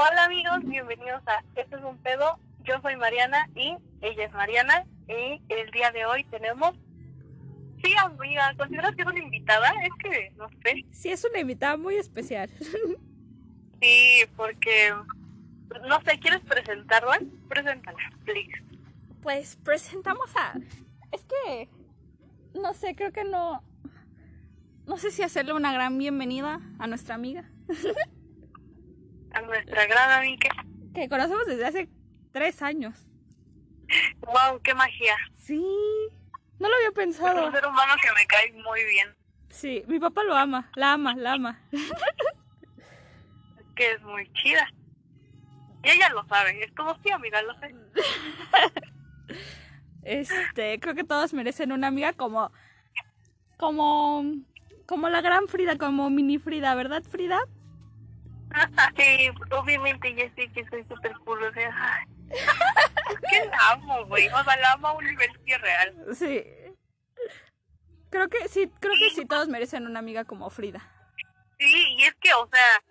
Hola amigos, bienvenidos a Esto es un pedo. Yo soy Mariana y ella es Mariana. Y el día de hoy tenemos... Sí, amiga, ¿consideras que es una invitada? Es que, no sé. Sí, es una invitada muy especial. Sí, porque... No sé, ¿quieres presentarla? Preséntala, please. Pues presentamos a... Es que... No sé, creo que no... No sé si hacerle una gran bienvenida a nuestra amiga. A nuestra gran amiga. Que conocemos desde hace tres años. Wow, qué magia. Sí. No lo había Es pensado. un ser humano que me cae muy bien. Sí, mi papá lo ama. La ama, la ama. Que es muy chida. Y ella lo sabe. Es como sí, amiga, lo sé. Este, creo que todos merecen una amiga como... Como... Como la gran Frida, como mini Frida, ¿verdad, Frida? Sí, obviamente ya sé que soy súper cool, o sea, que la amo, güey, o sea, la amo a un nivel real. Sí. Creo que sí, creo que sí todos merecen una amiga como Frida. Sí, y es que, o sea,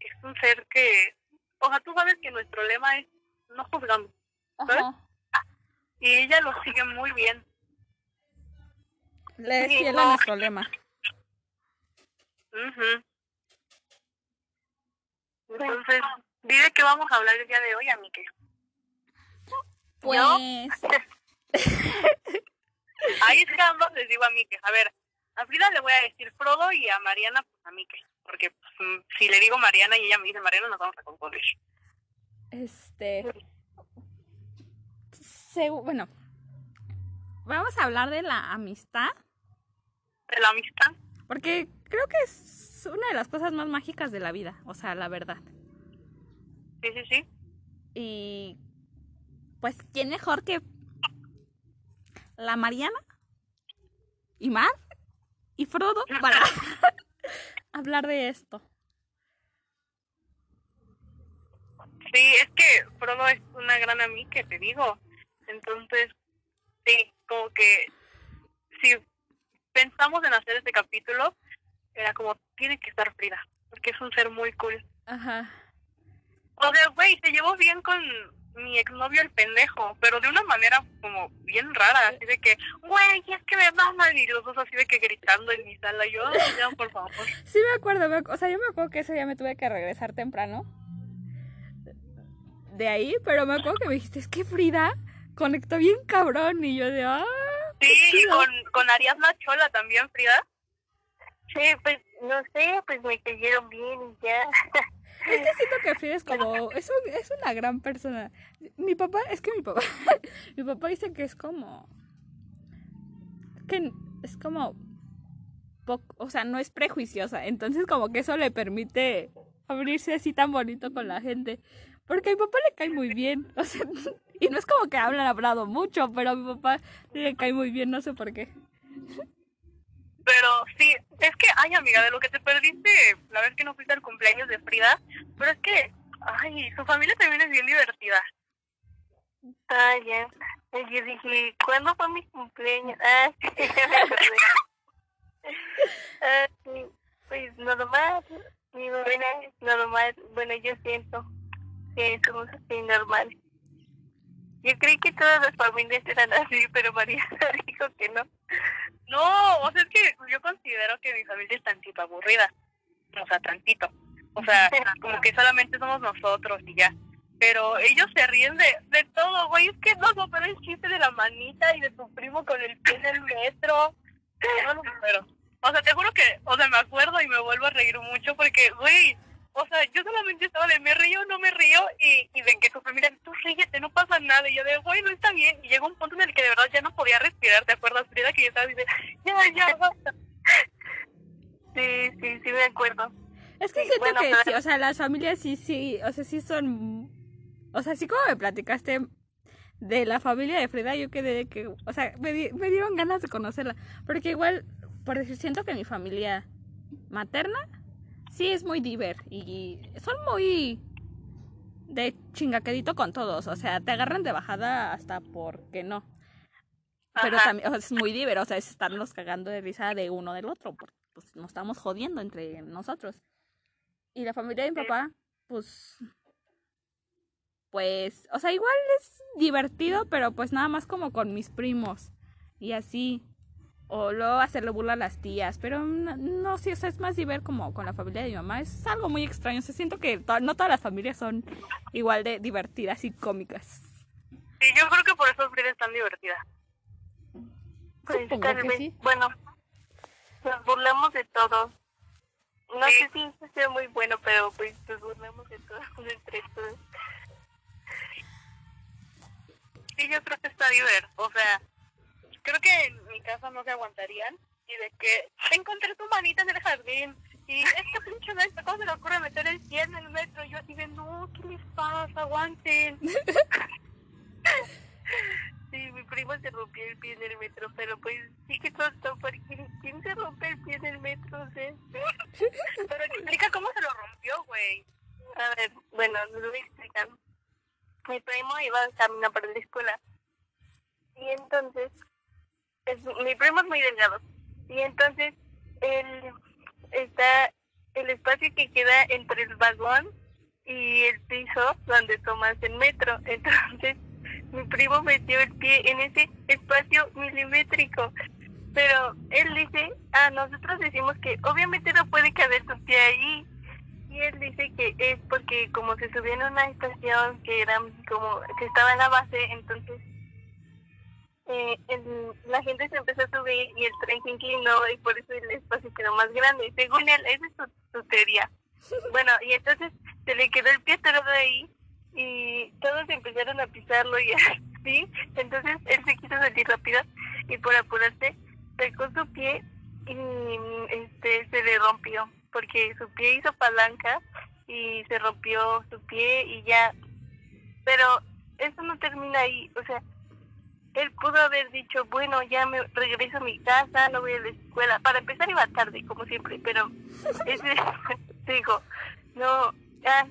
es un ser que, o sea, tú sabes que nuestro lema es no juzgamos, Ajá. y ella lo sigue muy bien. Le es fiel a no. nuestro lema. Ujú. Entonces, dile que vamos a hablar el día de hoy, amiga. Pues, Ahí es que ambos les digo a Mike. A ver, a Frida le voy a decir Frodo y a Mariana, pues a Mike. Porque pues, mm, si le digo Mariana y ella me dice Mariana, nos vamos a confundir. este... se- bueno, vamos a hablar de la amistad, De la amistad. porque creo que es una de las cosas más mágicas de la vida, o sea, la verdad. Sí, sí, sí. Y pues, ¿quién mejor que la Mariana y Mar y Frodo para hablar de esto? Sí, es que Frodo es una gran amiga, que te digo. Entonces, sí, como que si pensamos en hacer este capítulo, era como, tiene que estar Frida, porque es un ser muy cool. Ajá. O sea, güey, se llevó bien con mi exnovio el pendejo, pero de una manera como bien rara, así de que, güey, es que me maman, y los dos así de que gritando en mi sala, yo, "Ay, ya, por favor. Sí me acuerdo, me o sea, yo me acuerdo que ese día me tuve que regresar temprano de ahí, pero me acuerdo que me dijiste, es que Frida conectó bien cabrón y yo de, ah, Sí, y con, con Ariadna Chola también, Frida. Sí, pues no sé, pues me cayeron bien y ya. es que siento que Frida es como, es, un- es una gran persona. Mi papá, es que mi papá, mi papá dice que es como, que es como, poco, o sea, no es prejuiciosa, entonces como que eso le permite abrirse así tan bonito con la gente. Porque a mi papá le cae muy bien, o sea, y no es como que hablan hablado mucho, pero a mi papá le cae muy bien, no sé por qué. Pero sí, es que, ay, amiga, de lo que te perdiste la vez que no fuiste al cumpleaños de Frida, pero es que, ay, su familia también es bien divertida. Ah, ya. Yo dije, ¿cuándo fue mi cumpleaños? Ah, sí. Ah, pues normal, mi buena, normal. Bueno, yo siento que somos así normales. Yo creí que todas las familias eran así, pero María dijo que no. No, o sea, es que yo considero que mi familia es tantito aburrida. O sea, tantito. O sea, como que solamente somos nosotros y ya. Pero ellos se ríen de, de todo, güey. Es que no supero el chiste de la manita y de tu primo con el pie en el metro. No lo supero. O sea, te juro que, o sea, me acuerdo y me vuelvo a reír mucho porque, güey, o sea, yo solamente estaba de me río, no me río y, y de que tu familia, tú ríete, no pasa nada. Y yo de, güey, no está bien. Y llegó un punto en el que de verdad ya no podía respirar, ¿te acuerdas, Frida? Que yo estaba de, ya, ya, basta. Sí, sí, sí me acuerdo. Es que Sí, siento bueno, que pero- sí, o sea, las familias sí, sí, o sea, sí son, o sea, así como me platicaste de la familia de Frida, yo quedé de que, o sea, me, di- me dieron ganas de conocerla, porque igual, por decir, siento que mi familia materna sí es muy diver y son muy de chingaquedito con todos, o sea, te agarran de bajada hasta porque no. Pero Ajá. también o sea, es muy diver, o sea, es estarnos cagando de risa de uno del otro, porque pues nos estamos jodiendo entre nosotros. Y la familia de mi papá, pues pues, o sea, igual es divertido, pero pues nada más como con mis primos y así. O luego hacerle burla a las tías, pero no, no sí, o sea, es más divertido como con la familia de mi mamá. Es algo muy extraño, o sea, siento que to- no todas las familias son igual de divertidas y cómicas. Sí, yo creo que por eso Frida es tan divertida. Pues que sí. bueno, nos burlamos de todo. No Sí. sé si eso sea muy bueno, pero pues nos burlamos de todo, entre todos. Sí, yo creo que está divertido. O sea, creo que en mi casa no se aguantarían. Y de que encontré tu manita en el jardín. Y este pinche metro, ¿cómo se le ocurre meter el pie en el metro? Y yo así de, no, ¿qué les pasa? Aguanten. Sí, mi primo se rompió el pie en el metro, pero pues sí que tonto, porque ¿quién se rompe el pie en el metro? O sea, Pero explica cómo se lo rompió, güey. A ver, bueno, les voy a explicar. Mi primo iba camino para la escuela. Y entonces, mi primo es muy delgado. Y entonces, él está el espacio que queda entre el vagón y el piso donde tomas el metro. Entonces, mi primo metió el pie en ese espacio milimétrico. Pero él dice, a nosotros decimos que obviamente no puede caber tu pie ahí. Y él dice que es porque como se subió en una estación que era como que estaba en la base, entonces eh, el- la gente se empezó a subir y el tren se inclinó y por eso el espacio quedó más grande. Según él, esa es su, su teoría. Bueno, y entonces se le quedó el pie atorado ahí y todos empezaron a pisarlo y así. Entonces él se quiso salir rápido y por apurarse sacó su pie y este se le rompió porque su pie hizo palanca y se rompió su pie y ya pero eso no termina ahí o sea él pudo haber dicho bueno ya me regreso a mi casa no voy a la escuela para empezar iba tarde como siempre pero ese dijo no ya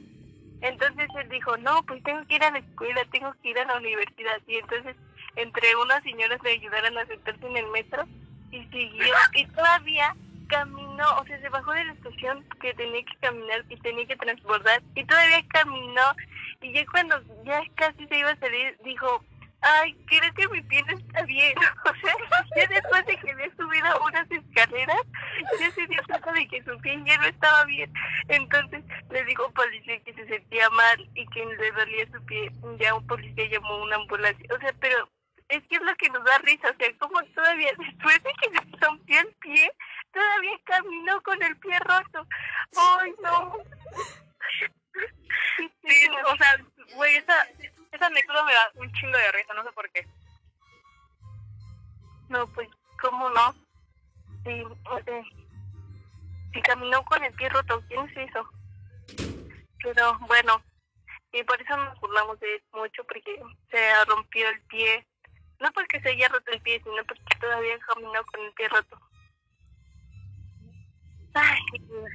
entonces él dijo no pues tengo que ir a la escuela tengo que ir a la universidad y entonces entre unas señoras le ayudaron a sentarse en el metro y siguió y todavía caminó, o sea, se bajó de la estación que tenía que caminar y tenía que transbordar y todavía caminó y ya cuando ya casi se iba a salir dijo, ay, creo que mi pie no está bien, o sea, ya después de que había subido a unas escaleras, ya se dio cuenta de que su pie ya no estaba bien, entonces le dijo a un policía que se sentía mal y que le dolía su pie, ya un policía llamó a una ambulancia, o sea, pero es que es lo que nos da risa, o sea, como todavía después de que se rompió el pie, todavía caminó con el pie roto. ¡Ay, no! Sí, o sea, güey, esa, esa anécdota me da un chingo de risa, no sé por qué. No, pues, ¿cómo no? Sí, sea, si caminó con el pie roto, ¿quién se hizo? Pero bueno, y por eso nos burlamos de mucho, porque se rompió el pie. No porque se haya roto el pie, sino porque todavía caminó con el pie roto. Ay, Dios.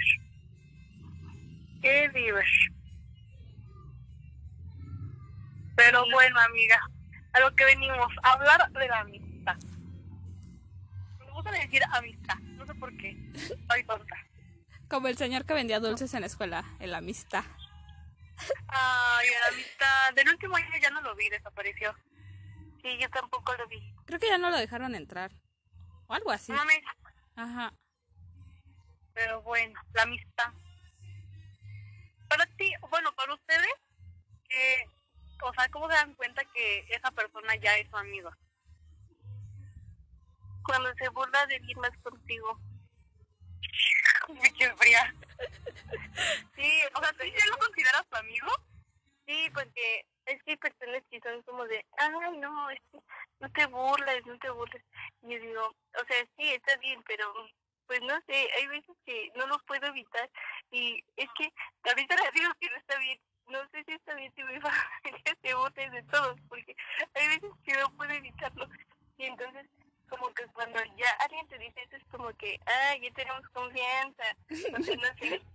Qué Dios. Pero bueno, amiga, a lo que venimos, a hablar de la amistad. Me gusta decir amistad, no sé por qué. Soy tonta. Como el señor que vendía dulces en la escuela, en la amistad. Ay, la amistad. Del último año ya no lo vi, desapareció. Sí, yo tampoco lo vi. Creo que ya no lo dejaron entrar. O algo así. No. Ajá. Pero bueno, la amistad. Para ti, bueno, para ustedes, eh, o sea, ¿cómo se dan cuenta que esa persona ya es su amigo? Cuando se burla de alguien más contigo. Pinche fría. Sí, o sea, ¿tú ya lo consideras tu amigo? Sí, porque es que hay personas que son como de, ay, no, es que no te burles, no te burles. Y yo digo, o sea, sí, está bien, pero pues no sé, hay veces que no lo puedo evitar. Y es que ahorita les digo que no está bien. No sé si está bien si mi familia se burle de todos, porque hay veces que no puedo evitarlo. Y entonces, como que cuando ya alguien te dice eso, es como que, ah, ya tenemos confianza. Sea, no sé.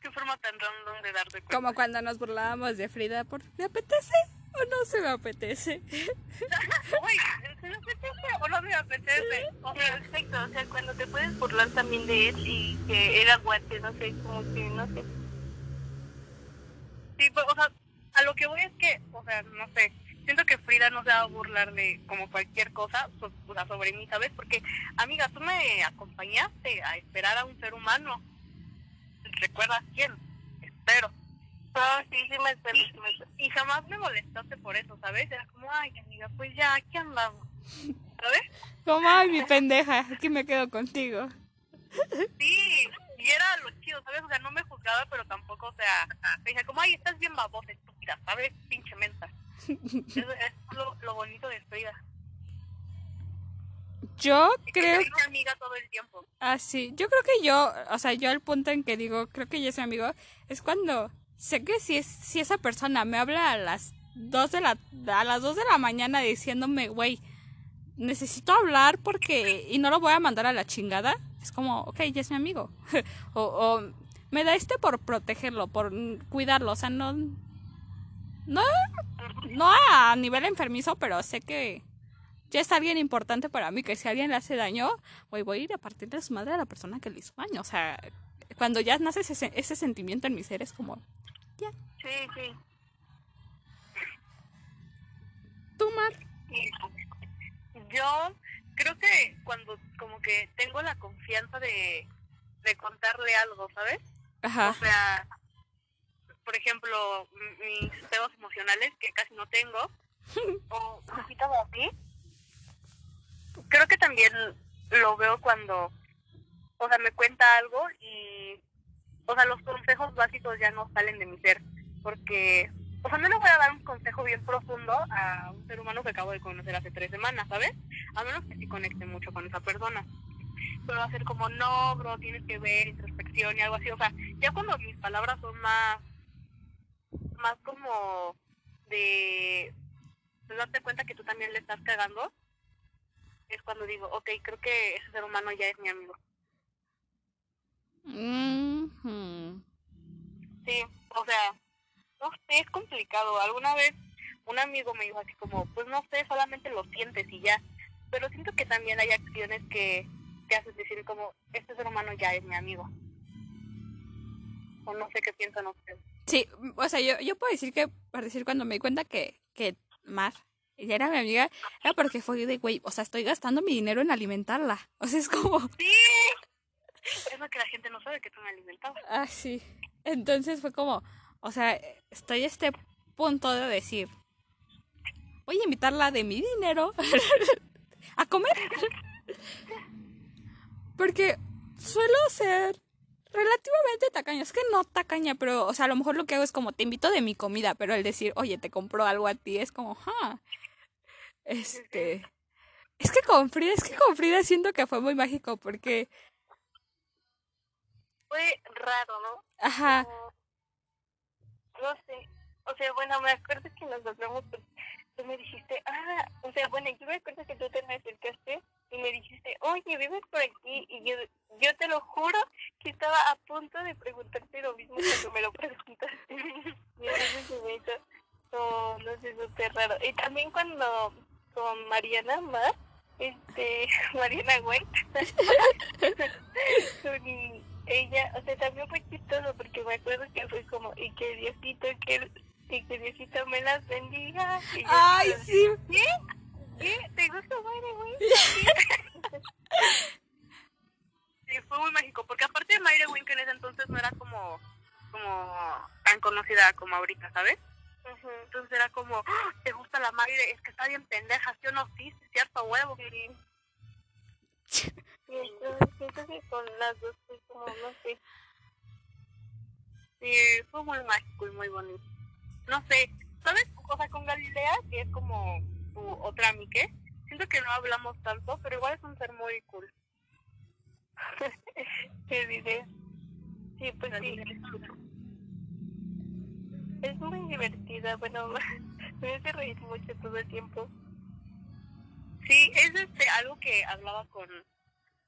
Qué forma tan random de darte cuenta. Como cuando nos burlábamos de Frida por ¿me apetece o no se me apetece? Uy, ¿se me apetece o no me apetece? O sea, exacto, o sea, cuando te puedes burlar también de él y que él aguante, no sé, como que, no sé. que voy es que, o sea, no sé, siento que Frida no se va a burlar de como cualquier cosa so- o sea, sobre mí, ¿sabes? Porque, amiga, tú me acompañaste a esperar a un ser humano. ¿Recuerdas quién? Espero. No, sí, sí me acuerdo. sí me acuerdo. Y jamás me molestaste por eso, ¿sabes? Era como, ay, amiga, pues ya, aquí andamos. ¿Sabes? Como, ay, mi pendeja, aquí me quedo contigo. Sí, y era lo chido, ¿sabes? O sea, no me juzgaba, pero tampoco, o sea, me decía como, ay, estás bien babosa, ¿sabes? Pinche menta. Es, es lo, lo bonito de Frida. Yo que creo te dice amiga todo el tiempo. Ah, sí. Yo creo que yo, o sea, yo al punto en que digo, creo que ya es mi amigo, es cuando sé que si, es, si esa persona me habla a las 2 de la, a las 2 de la mañana diciéndome, güey, necesito hablar porque, y no lo voy a mandar a la chingada, es como, ok, ya es mi amigo. o, o me da este por protegerlo, por cuidarlo, o sea, no, no, no a nivel enfermizo, pero sé que ya es alguien importante para mí, que si alguien le hace daño, güey, voy a ir a partirle su madre a la persona que le hizo daño. O sea, cuando ya nace ese, ese sentimiento en mi ser, es como, ya, Sí, sí. tú, Mar. Yo creo que cuando como que tengo la confianza de, de contarle algo, ¿sabes? O Ajá. sea, por ejemplo, mis emocionales que casi no tengo, o cositas así, creo que también lo veo cuando, o sea, me cuenta algo y, o sea, los consejos básicos ya no salen de mi ser, porque, o sea, no le voy a dar un consejo bien profundo a un ser humano que acabo de conocer hace tres semanas, ¿sabes? A menos que sí conecte mucho con esa persona. Pero va a ser como, no, bro, tienes que ver introspección y algo así. O sea, ya cuando mis palabras son más, más como de, de darte cuenta que tú también le estás cagando, es cuando digo, ok, creo que ese ser humano ya es mi amigo. Mhm. Sí, o sea, no sé, es complicado. Alguna vez un amigo me dijo así como, pues no sé, solamente lo sientes y ya. Pero siento que también hay acciones que te hacen decir como, este ser humano ya es mi amigo. O no sé qué piensan ustedes. Sí, o sea, yo, yo puedo decir que, por decir, cuando me di cuenta que, que Mar ya era mi amiga, era porque fue de, güey, o sea, estoy gastando mi dinero en alimentarla. O sea, es como, Sí, es lo que la gente no sabe que tú me alimentabas. ah, sí. Entonces fue como, o sea, estoy a este punto de decir, voy a invitarla de mi dinero a comer. Porque suelo ser relativamente tacaña. Es que no tacaña, pero, o sea, a lo mejor lo que hago es como, te invito de mi comida, pero el decir, oye, te compro algo a ti, es como, ja. Este. Es que con Frida, es que con Frida siento que fue muy mágico porque, Fue raro, ¿no? ajá, Como- No sé. O sea, bueno, me acuerdo que nos hablamos, pues, tú me dijiste, ah, o sea, bueno, yo me acuerdo que tú te me acercaste y me dijiste, oye, vives por aquí, y yo, yo te lo juro que estaba a punto de preguntarte lo mismo cuando me lo preguntaste. y entonces se me hizo, no, no sé, súper raro. Y también cuando con Mariana Mar, este, Mariana con ella, o sea, también fue chistoso porque me acuerdo que fue como, y que Diosito, que, y que Diosito me las bendiga. Y yo ay, sí, ¿Qué? ¿Qué? ¿Te gusta Mayre, güey? Sí, fue muy mágico. Porque aparte de Mayre Wink en ese entonces no era como, como tan conocida como ahorita, ¿sabes? Entonces era como, "Ah, ¿te gusta la Mayre? Es que está bien pendeja, ¿sí o no? Sí, sí, cierto, huevo. Sí. Y entonces siento que con las dos fue como, no sé. Sí, fue muy mágico y muy bonito. No sé, ¿sabes? O sea, con Galilea, que es como tu otra Mike, siento que no hablamos tanto, pero igual es un ser muy cool. ¿Qué diré? Sí, pues sí. Es muy divertida, bueno, me hace reír mucho todo el tiempo. Sí, es este, algo que hablaba con,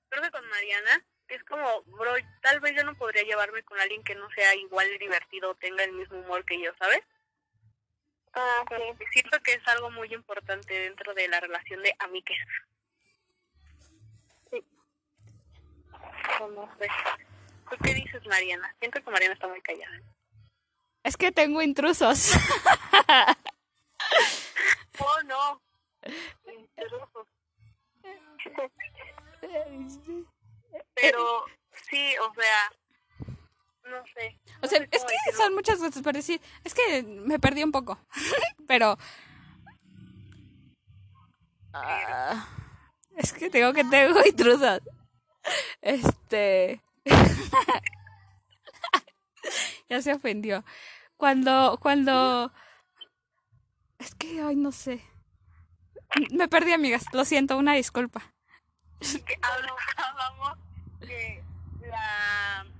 creo que con Mariana, es como, bro, tal vez yo no podría llevarme con alguien que no sea igual de divertido o tenga el mismo humor que yo, ¿sabes? Ah, Y Siento que es algo muy importante dentro de la relación de amiques. Sí. O no sé. ¿Tú qué dices, Mariana? Siento que Mariana está muy callada. Es que tengo intrusos. Oh, no. Intrusos. Pero sí, o sea, no sé. O sea, es que decirlo. son muchas cosas para decir. Es que me perdí un poco. Pero. ah, es que tengo que tengo intrusos. Este. ya se ofendió. Cuando. Cuando. Es que, ay, no sé. Me perdí, amigas. Lo siento, una disculpa. hablábamos que la como, ¿cómo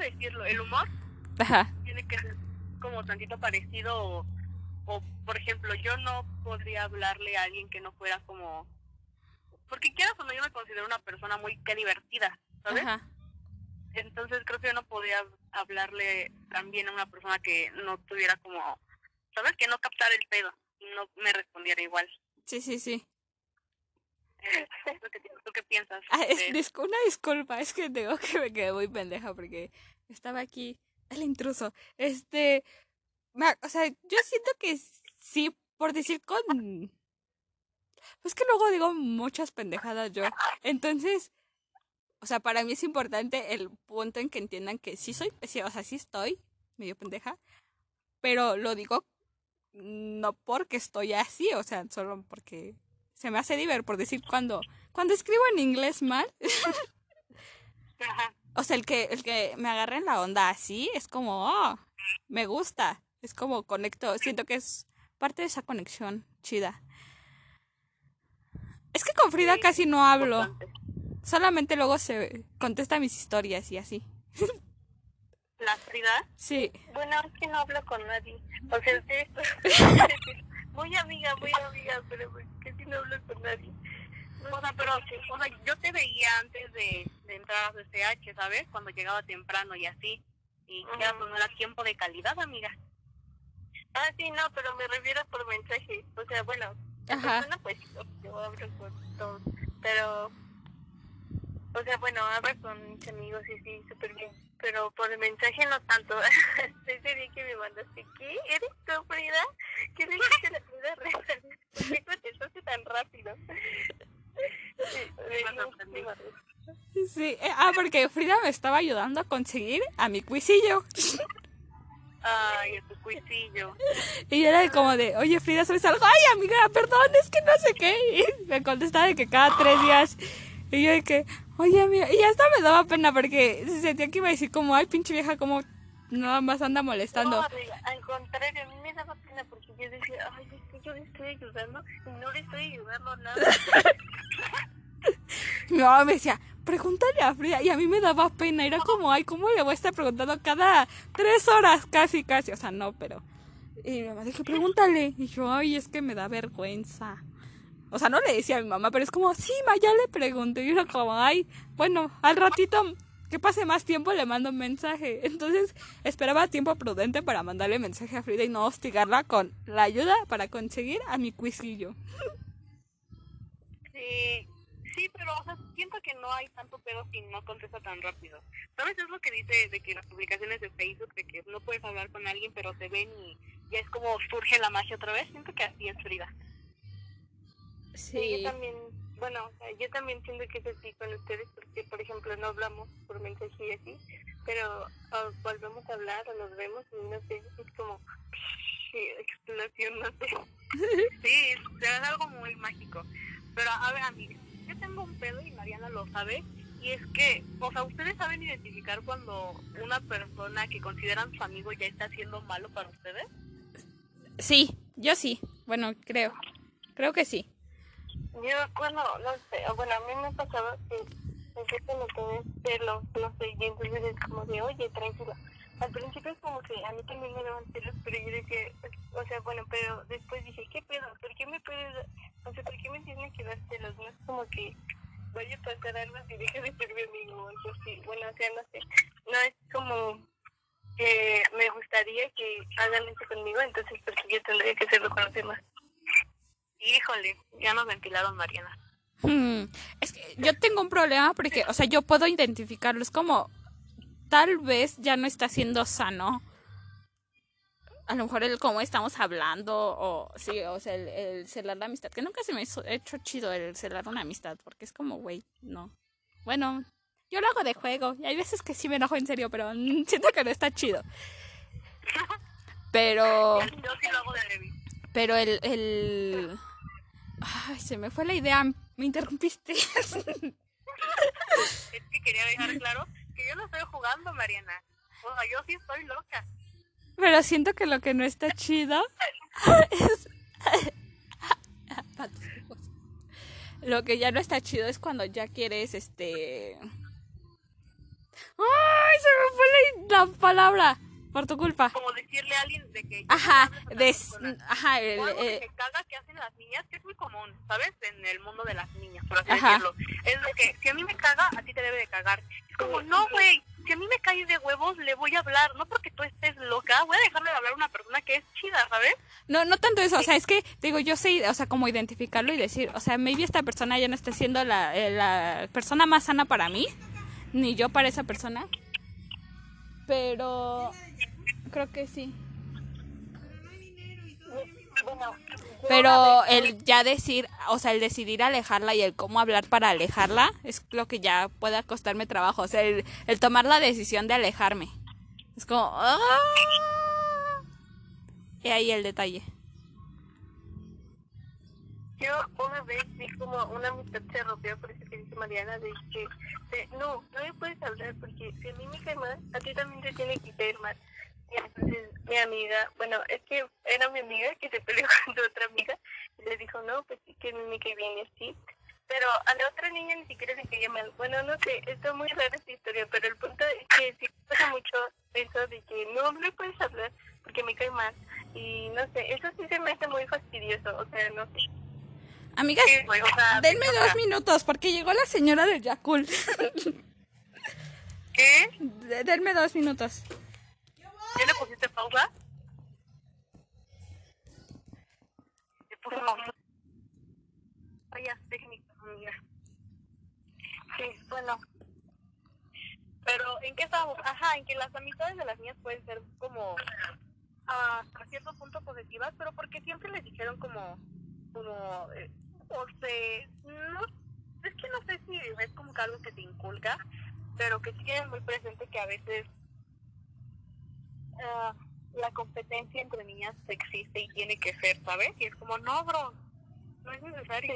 decirlo? el humor Ajá. tiene que ser como tantito parecido o, o, por ejemplo yo no podría hablarle a alguien que no fuera como porque quieras o no yo me considero una persona muy que divertida ¿sabes? Ajá. entonces creo que yo no podría hablarle también a una persona que no tuviera como ¿sabes? que no captara el pedo y no me respondiera igual Sí, sí, sí. ¿Tú qué, tú qué piensas? Ah, es, una disculpa, es que tengo que me quedé muy pendeja porque estaba aquí el intruso. Este, o sea, yo siento que sí, por decir con... Pues que luego digo muchas pendejadas yo. Entonces, o sea, para mí es importante el punto en que entiendan que sí soy, sí, o sea, sí estoy medio pendeja, pero lo digo no porque estoy así, o sea, solo porque se me hace divertido por decir cuando cuando escribo en inglés mal, Ajá. o sea, el que el que me agarre en la onda así es como, oh, me gusta, es como conecto, siento que es parte de esa conexión chida. Es que con Frida Sí, casi no hablo, importante. solamente luego se contesta mis historias y así. La Frida, Sí, bueno, es que no hablo con nadie. O sea, muy amiga, muy amiga, pero casi no hablo con nadie. O sea, pero, o sea, yo te veía antes de, de entrar a CCH, ¿sabes? Cuando llegaba temprano y así. Y ya pues, no era tiempo de calidad, amiga. Ah, sí, no, pero me refiero por mensaje. O sea, bueno, en Ajá. persona pues yo hablo con todos. Pero, o sea, bueno, hablo con mis amigos y sí, súper bien. Pero por mensaje no tanto. Ese día que me mandaste, ¿qué? ¿Eres tú, Frida? ¿Qué le dijiste a la Frida? ¿Por qué contestaste tan rápido? Sí, sí. eh, ah, porque Frida me estaba ayudando a conseguir a mi cuisillo. Ay, a tu cuisillo. Y yo era como de, oye Frida, ¿sabes algo? Ay, amiga, perdón, es que no sé qué. Y me contestaba de que cada tres días. Y yo de que, oye, amiga, y hasta me daba pena porque sentía que iba a decir como, ay, pinche vieja, como nada más anda molestando. No, amiga, al contrario, a mí me daba pena porque yo decía, ay, es que yo le estoy ayudando y no le estoy ayudando nada. Mi mamá me decía, pregúntale a Frida. Y a mí me daba pena. Era como, ay, ¿cómo le voy a estar preguntando cada tres horas casi, casi? O sea, no, pero. Y mi mamá dijo, pregúntale. Y yo, ay, es que me da vergüenza. O sea, no le decía a mi mamá, pero es como, sí, ma, ya le pregunté. Y era como, ay, bueno, al ratito que pase más tiempo le mando un mensaje. Entonces esperaba tiempo prudente para mandarle mensaje a Frida y no hostigarla con la ayuda para conseguir a mi cuisillo. Sí, sí, pero o sea, siento que no hay tanto pedo si no contesta tan rápido. ¿Sabes? Es lo que dice de que las publicaciones de Facebook, de que no puedes hablar con alguien, pero te ven y ya es como surge la magia otra vez. Siento que así es Frida. Sí, yo también, bueno, yo también siento que es así con ustedes porque, por ejemplo, no hablamos por mensaje y así, pero ah, volvemos a hablar o nos vemos y no sé, es como explosión, no sé. Sí, es algo muy mágico. Pero a ver, amiga, yo tengo un pedo y Mariana lo sabe. Y es que, o sea, ustedes saben identificar cuando una persona que consideran su amigo ya está haciendo malo para ustedes. Sí, yo sí. Bueno, creo. Creo que sí. Yo, bueno, no sé, bueno, a mí me pasaba que empiezo a notar celos, no sé, y entonces es como de, oye, tranquila. Al principio es como que a mí también me daban celos, pero yo decía, o sea, bueno, pero después dije, ¿qué pedo? ¿Por qué me puedes, o sea, por qué me tienen que dar celos? No es como que vaya a pasar algo y deje de ser mi amigo, o así. Bueno, o sea, no sé, no es como que me gustaría que hagan eso conmigo, entonces porque yo tendría que hacerlo con los demás. Híjole, ya nos ventilaron, Mariana. Hmm, Es que yo tengo un problema porque, o sea, yo puedo identificarlo. Es como, tal vez ya no está siendo sano a lo mejor el cómo estamos hablando o sí, o sea, el, el celar la amistad, que nunca se me hizo hecho chido el celar una amistad, porque es como, güey, no. Bueno, yo lo hago de juego y hay veces que sí me enojo en serio, pero mm, siento que no está chido. Pero, Yo sí lo hago de pero el, el... Ay, se me fue la idea, me interrumpiste. Es que quería dejar claro que yo no estoy jugando, Mariana. O sea, yo sí estoy loca. Pero siento que lo que no está chido es... Lo que ya no está chido es cuando ya quieres, este... ¡Ay! Se me fue la, la palabra. Por tu culpa. Como decirle a alguien de que... Ajá, de ajá, el, O algo que eh, me caga que hacen las niñas, que es muy común, ¿sabes? En el mundo de las niñas, por así Ajá. decirlo. Es de que si a mí me caga, a ti te debe de cagar. Es como, no, güey, si a mí me caes de huevos, le voy a hablar. No porque tú estés loca, voy a dejarle de hablar a una persona que es chida, ¿sabes? no, no tanto eso, o sea, es que, digo, yo sé, o sea, como identificarlo y decir, o sea, maybe esta persona ya no está siendo la, eh, la persona más sana para mí, ni yo para esa persona, pero creo que sí. Pero el ya decir, o sea, el decidir alejarla y el cómo hablar para alejarla es lo que ya pueda costarme trabajo. O sea, el, el tomar la decisión de alejarme. Es como... ¡ah! Y ahí el detalle. yo una vez vi como una amistad se rompió, por eso que dice Mariana, de que de, no, no me puedes hablar porque si a mí me cae mal, a ti también te tiene que caer mal. Y entonces mi amiga, bueno, es que era mi amiga que se peleó con otra amiga y le dijo, no, pues sí que cae bien y así. Pero a la otra niña ni siquiera le caía mal. Bueno, no sé, está muy rara esta historia, pero el punto es que sí pasa mucho eso de que no, me puedes hablar porque me cae mal. Y no sé, eso sí se me hace muy fastidioso, o sea, no sé. Amigas, Sí, güey, o sea, denme o sea, dos minutos porque llegó la señora del Yakul. ¿Qué? De- denme dos minutos. ¿Ya le pusiste pausa? Le puse pausa. Vaya, técnica, amiga. Sí, bueno, Pero, ¿en qué estábamos? Ajá, en que las amistades de las niñas pueden ser como ah, a cierto punto positivas, pero porque siempre les dijeron como, como, eh, o sea, no, es que no sé si es como que algo que te inculca, pero que sí tienen muy presente que a veces ah, la competencia entre niñas existe y tiene que ser, ¿sabes? Y es como, no, bro, no es necesario.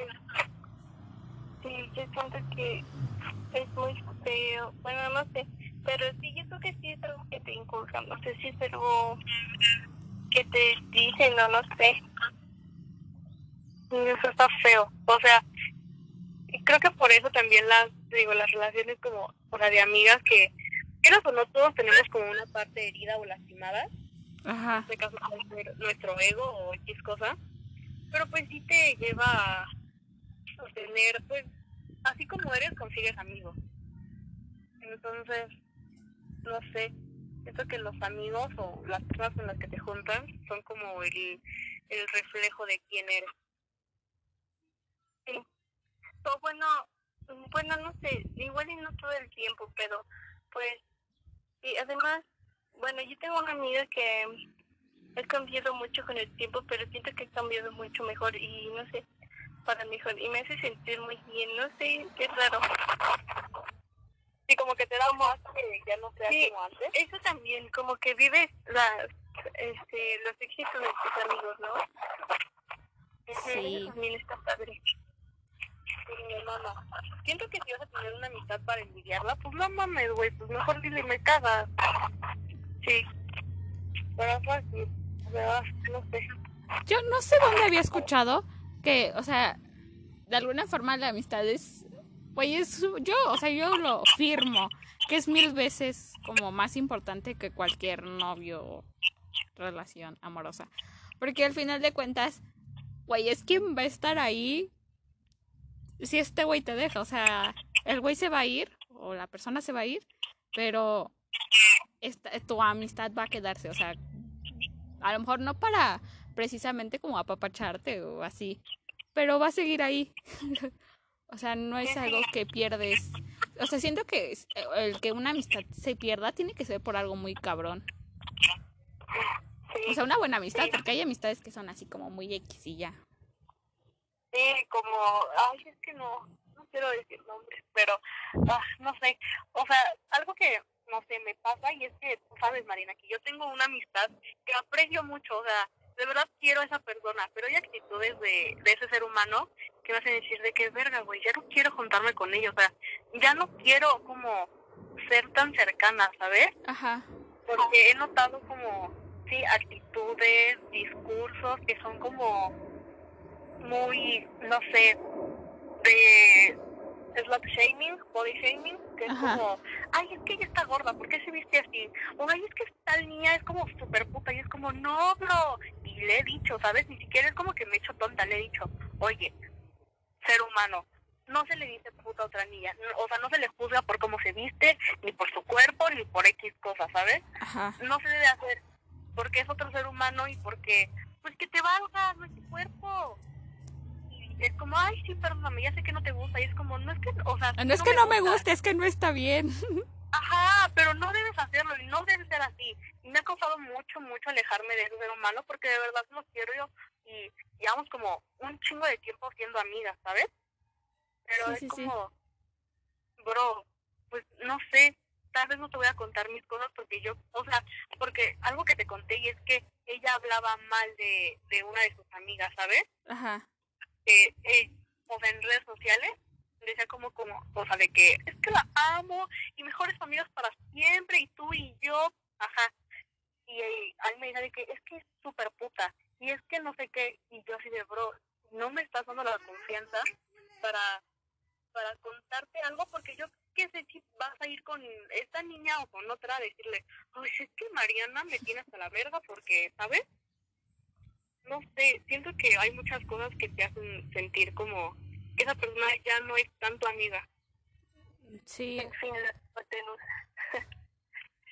sí, yo siento que es muy feo. Bueno, no sé, pero sí, yo creo que sí es algo que te inculcan. No sé si es algo que te dicen no sé. Y Eso está feo. O sea, creo que por eso también las, digo, las relaciones como, o sea, de amigas que, quieras o no, todos tenemos como una parte herida o lastimada. Ajá. En este caso nuestro ego o X cosa. Pero pues sí te lleva a, tener, pues, así como eres, consigues amigos. Entonces, no sé, siento que los amigos o las personas con las que te juntan son como el, el reflejo de quién eres. O bueno, bueno, no sé, igual y no todo el tiempo, pero pues, y además, bueno, yo tengo una amiga que ha cambiado mucho con el tiempo, pero siento que ha cambiado mucho mejor y no sé, para mejor, y me hace sentir muy bien, no sé, qué raro. Y como que te da más que ya no seas Sí. como antes. Eso también, como que vives las, este, los éxitos de tus amigos, ¿no? Sí. Eso también está padre. Que si vas a tener una amistad para envidiarla, pues no mames, güey, pues mejor dile me cagas. Sí. Pero fácil, no sé. Yo no sé dónde había escuchado que, o sea, de alguna forma la amistad es, güey, es, yo, o sea, yo lo firmo, que es mil veces como más importante que cualquier novio o relación amorosa. Porque al final de cuentas, güey, es quien va a estar ahí si este güey te deja, o sea, el güey se va a ir o la persona se va a ir, pero esta, tu amistad va a quedarse, o sea, a lo mejor no para precisamente como apapacharte o así, pero va a seguir ahí. o sea, no es algo que pierdes. O sea, siento que es- el que una amistad se pierda tiene que ser por algo muy cabrón. O sea, una buena amistad, porque hay amistades que son así como muy X y ya. Sí, como, ay, es que no, no quiero decir nombres, pero, ah, no sé, o sea, algo que, no sé, me pasa y es que, tú sabes, Marina, que yo tengo una amistad que aprecio mucho, o sea, de verdad quiero a esa persona, pero hay actitudes de, de ese ser humano que me hacen decir de que, verga, güey, ya no quiero juntarme con ellos, o sea, ya no quiero como ser tan cercana, ¿sabes? Ajá. Porque he notado como, sí, actitudes, discursos que son como muy, no sé, de slut shaming, body shaming, que es como, ay, es que ella está gorda, ¿por qué se viste así? O ay, es que tal niña es como súper puta y es como, no, bro. Y le he dicho, ¿sabes? Ni siquiera es como que me he hecho tonta, le he dicho, oye, ser humano, no se le dice puta a otra niña, o sea, no se le juzga por cómo se viste, ni por su cuerpo, ni por X cosas, ¿sabes? Ajá. no se debe hacer porque es otro ser humano y porque pues que te valga no es tu cuerpo es como ay sí perdóname ya sé que no te gusta y es como no es que o sea No es que no me gusta. guste, es que no está bien. ajá pero no debes hacerlo y no debe ser así y me ha costado mucho mucho alejarme de ese ser humano porque de verdad lo quiero yo y llevamos como un chingo de tiempo siendo amigas sabes pero Sí, es sí, sí. como bro pues no sé tal vez no te voy a contar mis cosas porque yo, o sea, porque algo que te conté y es que ella hablaba mal de, de una de sus amigas, ¿sabes? Ajá. Eh, eh, o sea, en redes sociales decía como, como, o sea, de que es que la amo y mejores amigas para siempre y tú y yo, ajá. Y eh, a mí me dice de que es que es súper puta y es que no sé qué y yo así de, bro, no me estás dando la confianza para para contarte algo porque yo qué sé si vas a ir con esta niña o con otra a decirle, ay, es que Mariana me tiene hasta la verga porque, ¿sabes? No sé, siento que hay muchas cosas que te hacen sentir como que esa persona ya no es tanto amiga. Sí. En fin, la hipotenusa.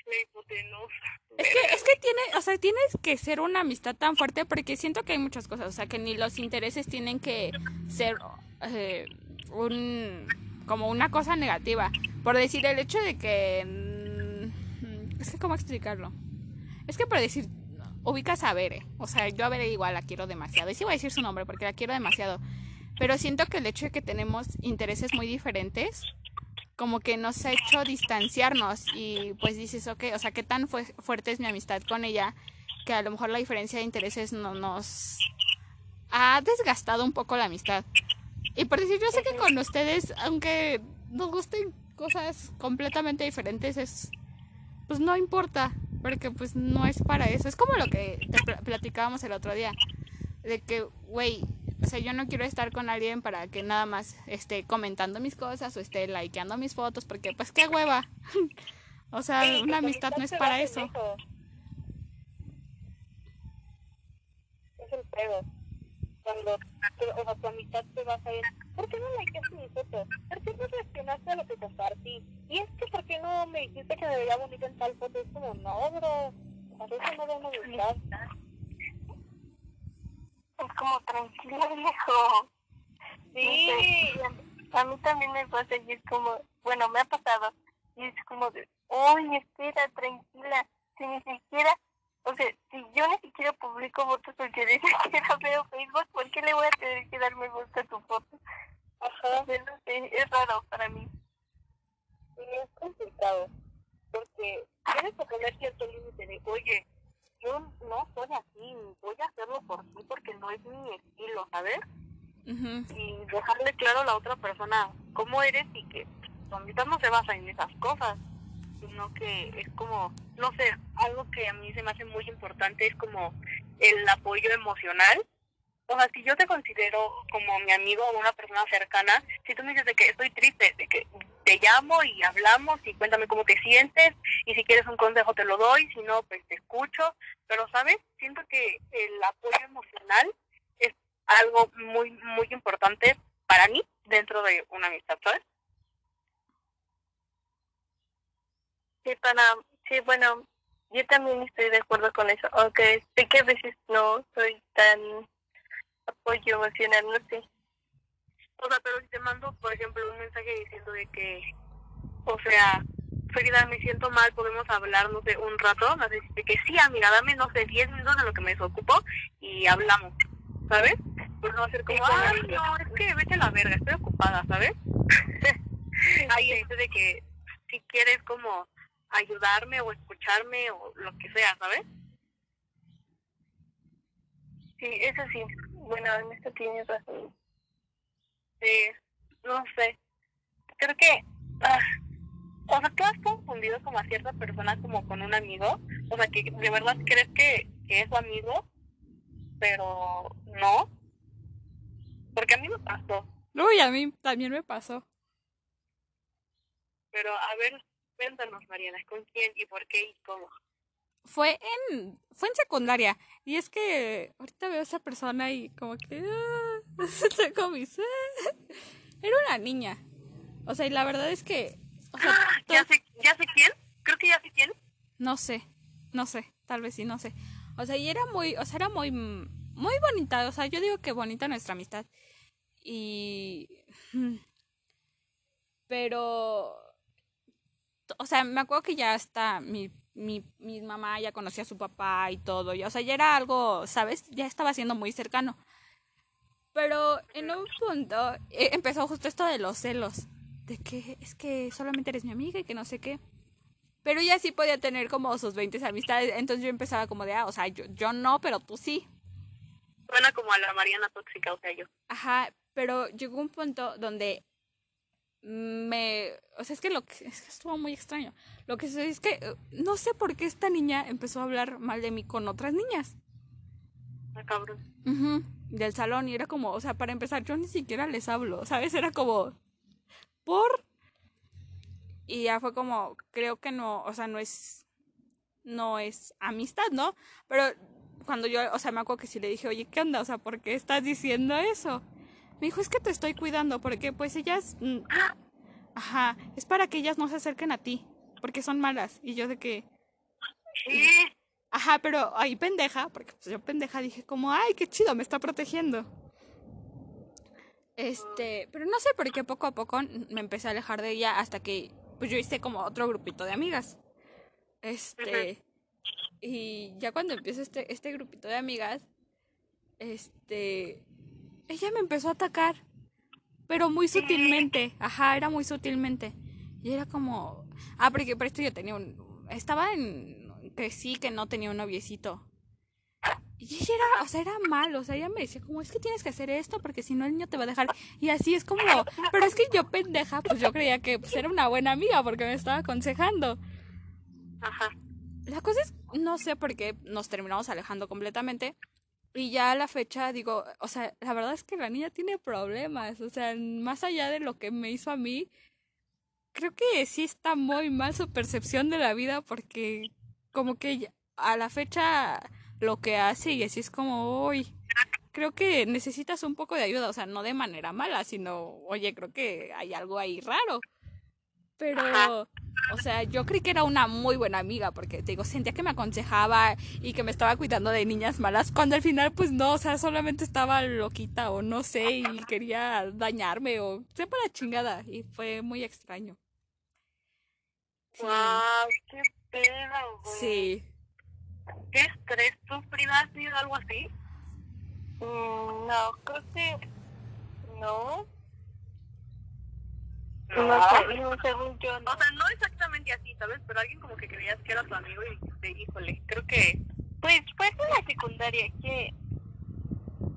La hipotenusa. Es que, es que tiene, o sea, tienes que ser una amistad tan fuerte porque siento que hay muchas cosas, o sea, que ni los intereses tienen que ser eh, un, como una cosa negativa. Por decir el hecho de que, mm, es que cómo explicarlo. Es que por decir, ubicas a Bere, o sea, yo a Bere igual la quiero demasiado, y sí voy a decir su nombre porque la quiero demasiado, pero siento que el hecho de que tenemos intereses muy diferentes, como que nos ha hecho distanciarnos. Y pues dices, ok, o sea, qué tan fue- fuerte es mi amistad con ella, que a lo mejor la diferencia de intereses no nos ha desgastado un poco la amistad. Y por decir, yo sé que con ustedes, aunque nos gusten cosas completamente diferentes, es pues no importa, porque pues no es para eso. Es como lo que te pl- platicábamos el otro día, de que, güey, o sea, yo no quiero estar con alguien para que nada más esté comentando mis cosas o esté likeando mis fotos, porque pues qué hueva. o sea, Sí, una amistad no es para eso. Es el pedo. Cuando o sea, tu amistad se basa en ¿por qué no likeaste mi foto? ¿Por qué no reaccionaste a lo que compartí? Y es que ¿por qué no me dijiste que me veía bonita en tal foto? Es como, no, bro. Eso no da una amistad. Es como tranquilo, viejo. Sí. A mí también me pasa y es como, bueno, me ha pasado. Y es como de, uy, espera, tranquila. Si ni siquiera, o sea, si yo ni siquiera publico fotos porque ni siquiera veo Facebook, ¿por qué le voy a tener que dar me gusta a tu foto? Ajá, no sé, es raro para mí. Sí, es complicado. Porque tienes que poner cierto límite de, oye, yo no soy así, voy a hacerlo por ti porque no es mi estilo, ¿sabes? Ujú. y dejarle claro a la otra persona cómo eres y que tu amistad no se basa en esas cosas, sino que es como, no sé, algo que a mí se me hace muy importante es como el apoyo emocional. O sea, si yo te considero como mi amigo o una persona cercana, si tú me dices de que estoy triste, de que te llamo y hablamos y cuéntame cómo te sientes y si quieres un consejo te lo doy, si no, pues te escucho. Pero, ¿sabes? Siento que el apoyo emocional es algo muy, muy importante para mí dentro de una amistad, ¿sabes? Sí, para, sí, bueno, yo también estoy de acuerdo con eso, aunque sé que a veces no soy tan apoyo emocional, no sé. O sea, pero si te mando, por ejemplo, un mensaje diciendo de que, o sea, Frida, me siento mal, podemos hablar, no sé, un rato, me dice que sí, amiga, dame, no sé, 10 minutos de lo que me desocupo y hablamos, ¿sabes? Pues no va a ser como, ay, no, es que vete a la verga, estoy ocupada, ¿sabes? Ahí es de que si quieres como ayudarme o escucharme o lo que sea, ¿sabes? Sí, eso sí. Bueno, en esto tienes razón. Sí, no sé. Creo que, ah, o sea, tú has confundido como a cierta persona como con un amigo, o sea, que de verdad crees que, que es tu amigo, pero no. Porque a mí me pasó. Uy, a mí también me pasó. Pero a ver, cuéntanos, Mariana, ¿con quién y por qué y cómo? Fue en, fue en secundaria. Y es que ahorita veo a esa persona y como que... ah, tengo mis- Era una niña. O sea, y la verdad es que... O sea, Ah, ya sé, ya sé quién. Creo que ya sé quién. no sé, no sé, tal vez sí, no sé. O sea, y era muy, o sea, era muy, muy bonita. O sea, yo digo que bonita nuestra amistad. Y... Pero... O sea, me acuerdo que ya hasta mi, mi, mi mamá ya conocía a su papá y todo. Y, o sea, ya era algo, ¿sabes? Ya estaba siendo muy cercano. Pero en un punto eh, empezó justo esto de los celos. De que es que solamente eres mi amiga y que no sé qué. Pero ella sí podía tener como sus 20 amistades. Entonces yo empezaba como de, ah, o sea, yo, yo no, pero tú sí. Suena como a la Mariana tóxica, o sea, yo. Ajá, pero llegó un punto donde me... O sea, es que lo que... Es que estuvo muy extraño. Lo que sucedió es que eh, no sé por qué esta niña empezó a hablar mal de mí con otras niñas. Ah, cabrón. Del salón y era como, o sea, para empezar, yo ni siquiera les hablo, ¿sabes? Era como, por... Y ya fue como, creo que no, o sea, no es, no es amistad, ¿no? Pero cuando yo, o sea, me acuerdo que sí le dije, oye, ¿qué onda? O sea, ¿por qué estás diciendo eso? Me dijo, es que te estoy cuidando, porque pues ellas, mm, ajá, es para que ellas no se acerquen a ti, porque son malas. Y yo de que, Sí. Ajá, pero ahí pendeja, porque pues yo pendeja dije como, ay, qué chido, me está protegiendo. Este, pero no sé por qué poco a poco me empecé a alejar de ella hasta que pues yo hice como otro grupito de amigas. Este, y ya cuando empieza este, este grupito de amigas, este, ella me empezó a atacar, pero muy sutilmente, ajá, era muy sutilmente. Y era como, ah, porque por esto yo tenía un, estaba en, que sí, que no tenía un noviecito. Y ella era, o sea, era mal, o sea, ella me decía como, es que tienes que hacer esto porque si no el niño te va a dejar. Y así es como, pero es que yo pendeja, pues yo creía que pues, era una buena amiga porque me estaba aconsejando. Ajá. La cosa es, no sé por qué nos terminamos alejando completamente. Y ya a la fecha digo, o sea, la verdad es que la niña tiene problemas. O sea, más allá de lo que me hizo a mí, creo que sí está muy mal su percepción de la vida porque como que a la fecha lo que hace y así es como, uy, creo que necesitas un poco de ayuda. O sea, no de manera mala, sino, oye, creo que hay algo ahí raro. Pero, o sea, yo creí que era una muy buena amiga porque, te digo, sentía que me aconsejaba y que me estaba cuidando de niñas malas, cuando al final, pues no, o sea, solamente estaba loquita o no sé y quería dañarme o sepa la chingada y fue muy extraño. Sí, Wow, qué pedo, güey. sí. ¿Qué estrés? ¿Tú, Frida, has tenido algo así? Mm, no, creo que no. No. No sé, según yo no. O sea, no exactamente así, ¿sabes? Pero alguien como que creías que era tu amigo y dijiste, híjole, creo que... Pues fue en la secundaria que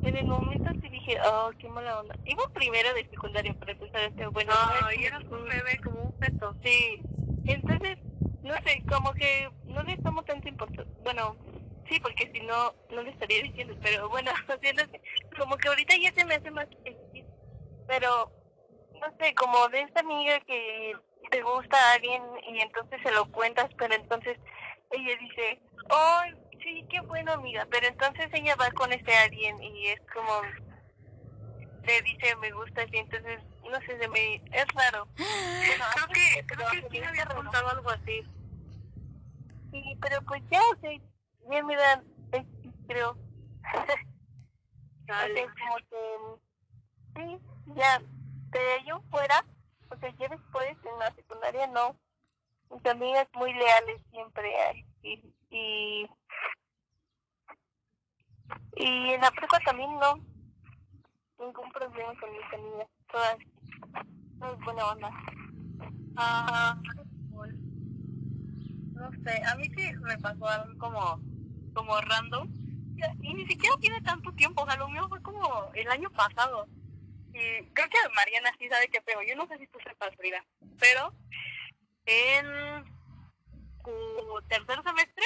en el momento sí dije, oh, qué mala onda. Iba primero de secundaria para empezar este bueno. No, y eras un bebé como un feto. Sí, entonces, no sé, como que no le tomo tanto importancia. Bueno, sí, porque si no, no le estaría diciendo, pero bueno, haciéndose, como que ahorita ya se me hace más X, pero no sé, como de esta amiga que te gusta a alguien y entonces se lo cuentas, pero entonces ella dice, oh, sí, qué bueno amiga, pero entonces ella va con este alguien y es como, le dice me gusta y entonces, no sé, se me, es raro. Bueno, Creo que, creo que sí me habías raro. contado algo así. Sí, pero pues ya, o sea, ya me dan, X, creo. O Dale. sea, como que, sí, ya, de en fuera, o sea, ya después en la secundaria no, mis amigas muy leales siempre. Y, y, y en la prepa también no. Ningún problema con mis amigas. Todas, todas buena onda. Ah, no sé, a mí sí me pasó algo como, como random. Y ni siquiera tiene tanto tiempo, o sea, lo mío fue como el año pasado. Creo que Mariana sí sabe qué pego. Yo no sé si tú sepas, Frida, pero en tu tercer semestre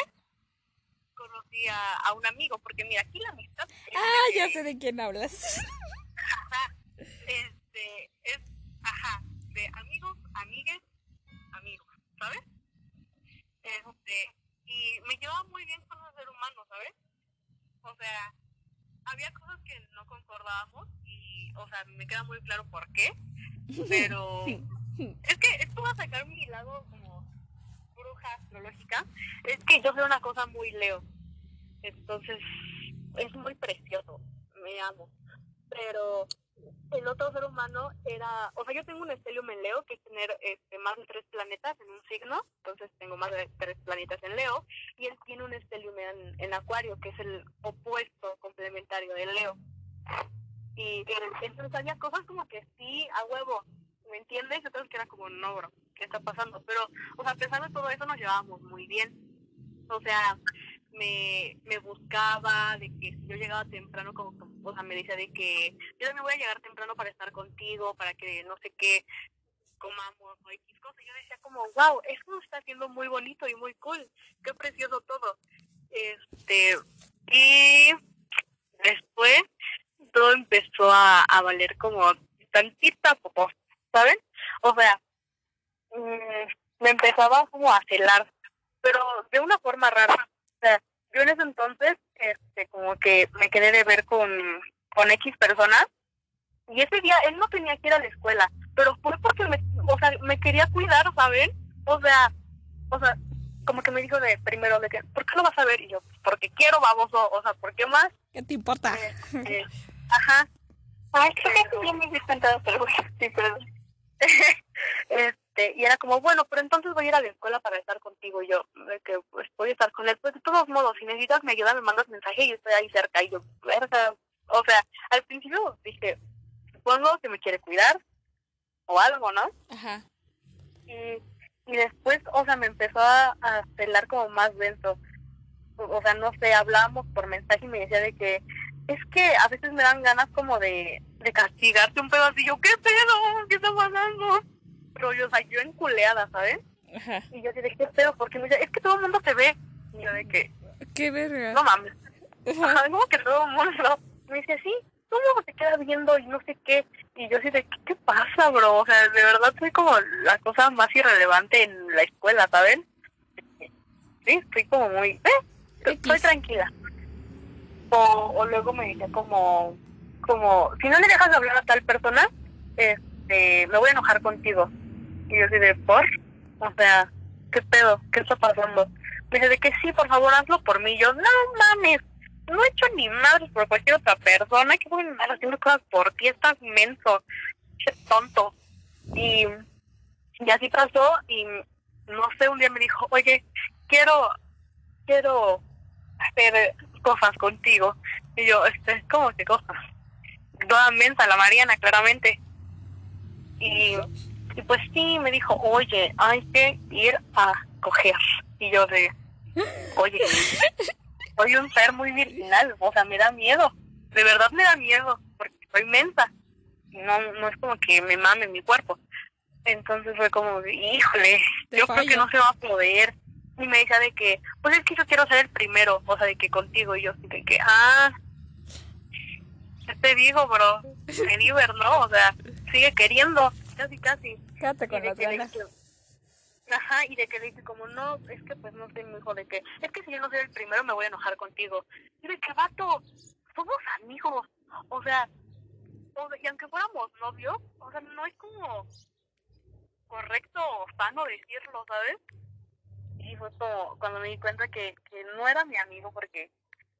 conocí a, a un amigo, porque mira, aquí la amistad... Ah, ya que- sé de quién hablas. Ajá, este, es, ajá, de amigos, amigues, amigos, ¿sabes? Este, y me llevaba muy bien con el ser humano, ¿sabes? O sea, había cosas que no concordábamos y, o sea, me queda muy claro por qué, pero es que esto va a sacar mi lado como bruja astrológica, es que yo soy una cosa muy leo, entonces es muy precioso, me amo, pero el otro ser humano era, o sea, yo tengo un estelium en Leo, que es tener este, más de tres planetas en un signo, entonces tengo más de tres planetas en Leo, y él tiene un estelium en, en Acuario, que es el opuesto complementario de Leo. Y entonces había cosas como que sí, a huevo, ¿me entiendes? Entonces que era como, no, bro, ¿qué está pasando? Pero, o sea, a pesar de todo eso nos llevábamos muy bien. O sea, me, me buscaba de que si yo llegaba temprano, como, o sea, me decía de que yo también voy a llegar temprano para estar contigo, para que no sé qué comamos o X cosas. Yo decía como, wow, eso está siendo muy bonito y muy cool, qué precioso todo. Este, y después todo empezó a, a valer como tantita popó, ¿saben? O sea, mm, me empezaba como a celar, pero de una forma rara. O sea, yo en ese entonces, este, como que me quedé de ver con, con X personas y ese día él no tenía que ir a la escuela, pero fue porque me, o sea, me quería cuidar, ¿saben? O sea, o sea, como que me dijo de primero de que, ¿por qué lo vas a ver? Y yo, "Pues, porque quiero, baboso, o sea, ¿por qué más? ¿Qué te importa? Este, ajá. Ay, creo que sí, ya me di cuenta, pero bueno, sí, perdón. este, y era como, bueno, pero entonces voy a ir a la escuela para estar contigo. Y yo, que pues voy a estar con él. Pues de todos modos, si necesitas me ayuda, me mandas mensaje y yo estoy ahí cerca. Y yo, verga. O sea, al principio dije, supongo que me quiere cuidar o algo, ¿no? Ajá. Y, y después, o sea, me empezó a, a celar como más denso. O, o sea, no sé, hablábamos por mensaje y me decía de que es que a veces me dan ganas como de, de castigarte un pedo así. Yo, ¿qué pedo? ¿Qué está pasando? Pero yo, o sea, yo enculeada, ¿sabes? Ajá. Y yo de, ¿qué pedo? Porque me dice, es que todo el mundo te ve. Y yo de que, Qué verga. no mames. Ajá. Ajá, como que todo el mundo. Me dice, sí, todo el mundo se queda viendo y no sé qué. Y yo así de, ¿qué, qué pasa, bro? O sea, de verdad soy como la cosa más irrelevante en la escuela, ¿saben? Sí, estoy como muy, eh, estoy tranquila. O, o luego me dice como, como, si no le dejas de hablar a tal persona, este, me voy a enojar contigo. Y yo así de, ¿por? O sea, ¿qué pedo? ¿Qué está pasando? Me dice de que sí, por favor, hazlo por mí. Yo, no mames, no he hecho ni madres por cualquier otra persona. que voy a andar haciendo cosas por ti? Estás menso, tonto. Y, y así pasó y no sé, un día me dijo, oye, quiero, quiero hacer cosas contigo. Y yo, este, ¿cómo que cosas? Toda mensa, la Mariana, claramente. Y, y pues sí, me dijo, oye, hay que ir a coger. Y yo de, oye, soy un ser muy virginal, o sea, me da miedo. De verdad me da miedo, porque soy mensa. No, no es como que me mame mi cuerpo. Entonces fue como, híjole, Te yo creo que no se va a poder. Y me decía de que, pues es que yo quiero ser el primero, o sea, de que contigo. Y yo de que, ah, ¿qué te digo, bro? Deliver, ¿no? O sea, sigue queriendo, casi, casi. Quédate con de las ganas. Ajá, y de que le dice como, no, es que pues no mi hijo, de que, es que si yo no soy el primero me voy a enojar contigo. Y de que, vato, somos amigos, o sea, o sea, y aunque fuéramos novios, o sea, no es como correcto o sano decirlo, ¿sabes? Y fue como cuando me di cuenta que, que no era mi amigo porque,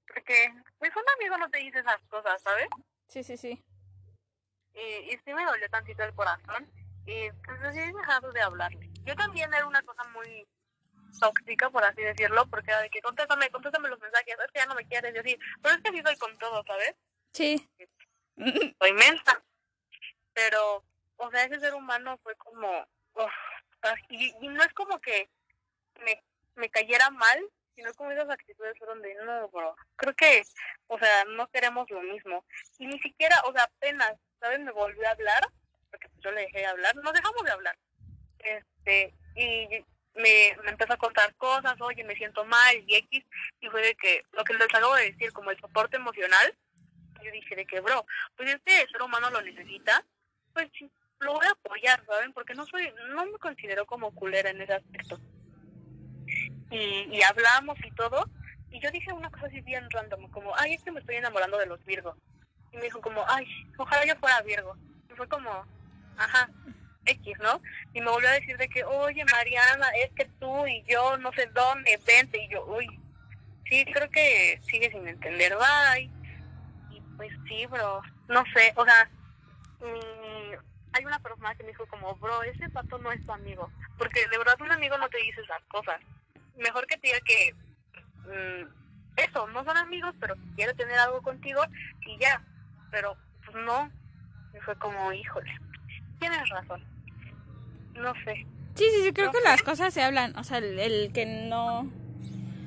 porque, pues un amigo no te dice esas cosas, ¿sabes? Sí, sí, sí. y, y sí me dolió tantito el corazón y pues decidí dejar de hablarle. yo también era una cosa muy tóxica, por así decirlo, porque era de que contéstame, contéstame los mensajes, es que ya no me quieres, yo sí, pero es que así soy con todo, ¿sabes? Sí. Soy mensa. Pero, o sea, ese ser humano fue como, uf, ah, y, y no es como que me, me cayera mal, sino como esas actitudes fueron de, no, bro, creo que, o sea, no queremos lo mismo. Y ni siquiera, o sea, apenas, ¿sabes? Me volvió a hablar, porque pues yo le dejé de hablar, nos dejamos de hablar. Este, y me, me empezó a contar cosas, oye, me siento mal, y X, y fue de que, lo que les acabo de decir, como el soporte emocional, yo dije de que, bro, pues este ser humano lo necesita, pues sí, lo voy a apoyar, ¿saben? Porque no soy, no me considero como culera en ese aspecto. Y, y hablamos y todo, y yo dije una cosa así bien random, como, ay, es que me estoy enamorando de los Virgos. Y me dijo como, ay, ojalá yo fuera Virgo. Y fue como, ajá, X, ¿no? Y me volvió a decir de que, oye, Mariana, es que tú y yo no sé dónde, vente. Y yo, uy, sí, creo que sigue sin entender, bye. Y pues sí, bro, no sé, o sea, mm, hay una persona que me dijo como, bro, ese pato no es tu amigo. Porque de verdad un amigo no te dice esas cosas. Mejor que te diga que, mm, eso, no son amigos, pero quiere tener algo contigo y ya. Pero, pues no. Y fue como, híjole, razón. No sé. Sí, sí, sí, creo que las cosas se hablan. O sea, el, el que no.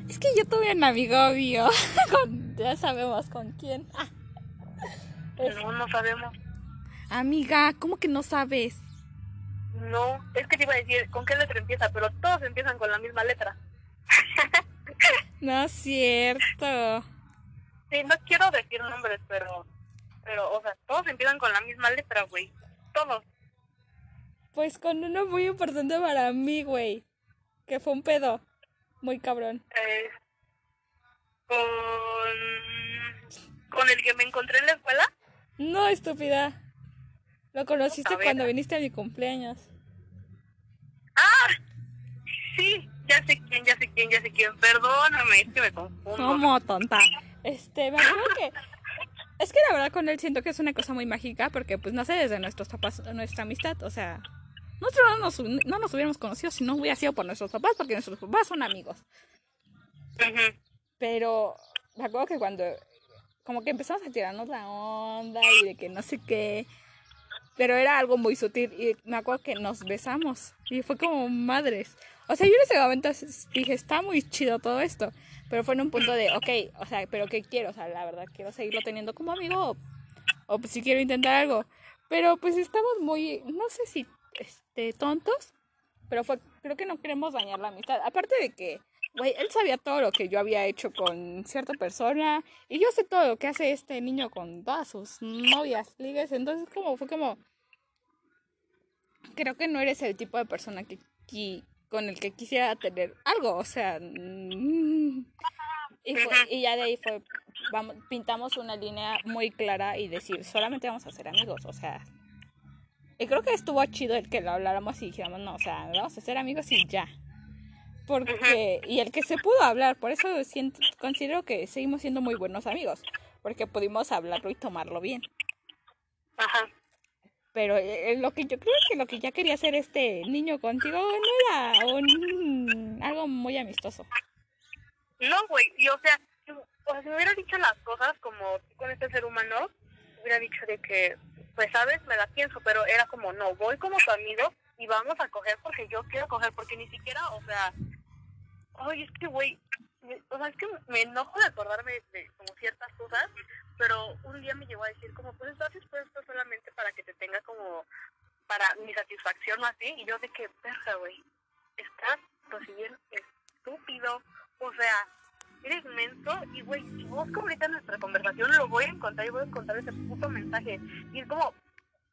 Es que yo tuve un amigo con- ya sabemos con quién. Ah, Es- No, no sabemos. amiga, ¿cómo que no sabes? No, es que te iba a decir con qué letra empieza, pero todos empiezan con la misma letra. No es cierto. Sí, no quiero decir nombres, pero, pero, o sea, todos empiezan con la misma letra, güey. Todos. Pues con uno muy importante para mí, güey. Que fue un pedo. Muy cabrón. Eh, con, con el que me encontré en la escuela. No, estúpida. Lo conociste cuando viniste a mi cumpleaños. Sí, ya sé quién, ya sé quién, ya sé quién. Perdóname, es que me confundo. ¿Cómo, tonta? Este, me acuerdo que... Es que la verdad con él siento que es una cosa muy mágica porque pues nace desde nuestros papás, nuestra amistad, o sea... Nosotros no nos, no nos hubiéramos conocido si no hubiera sido por nuestros papás porque nuestros papás son amigos. Pero me acuerdo que cuando como que empezamos a tirarnos la onda y de que no sé qué, pero era algo muy sutil y me acuerdo que nos besamos y fue como madres. O sea, yo en ese momento dije, está muy chido todo esto, pero fue en un punto de, ok, o sea, pero ¿qué quiero? O sea, la verdad, quiero seguirlo teniendo como amigo o, o pues si quiero intentar algo. Pero pues estamos muy, no sé si este, tontos, pero fue, creo que no queremos dañar la amistad. Aparte de que, güey, él sabía todo lo que yo había hecho con cierta persona y yo sé todo lo que hace este niño con todas sus novias, ligues. Entonces, como fue como, creo que no eres el tipo de persona que, qui- con el que quisiera tener algo, o sea, mm, y, y ya de ahí fue, vamos, pintamos una línea muy clara y decir, solamente vamos a ser amigos, o sea, y creo que estuvo chido el que lo habláramos y dijéramos, no, o sea, vamos a ser amigos y ya. Porque, y el que se pudo hablar, por eso siento, considero que seguimos siendo muy buenos amigos, porque pudimos hablarlo y tomarlo bien. Ajá. Pero eh, lo que yo creo que lo que ya quería hacer este niño contigo no era un, algo muy amistoso. No, güey, y o sea, si, o sea, si me hubiera dicho las cosas como tú con este ser humano, hubiera dicho de que, pues sabes, me la pienso, pero era como, no, voy como tu amigo y vamos a coger porque yo quiero coger, porque ni siquiera, o sea, ay, es que, güey, o sea, es que me enojo de acordarme de como ciertas cosas, pero un día me llegó a decir como, pues estás dispuesto solamente para que te tenga como, para mi satisfacción o así, y yo de que, verga, güey, estás, pues si bien estúpido, o sea, eres menso y, güey, si busco ahorita nuestra conversación, lo voy a encontrar y voy a encontrar ese puto mensaje. Y es como,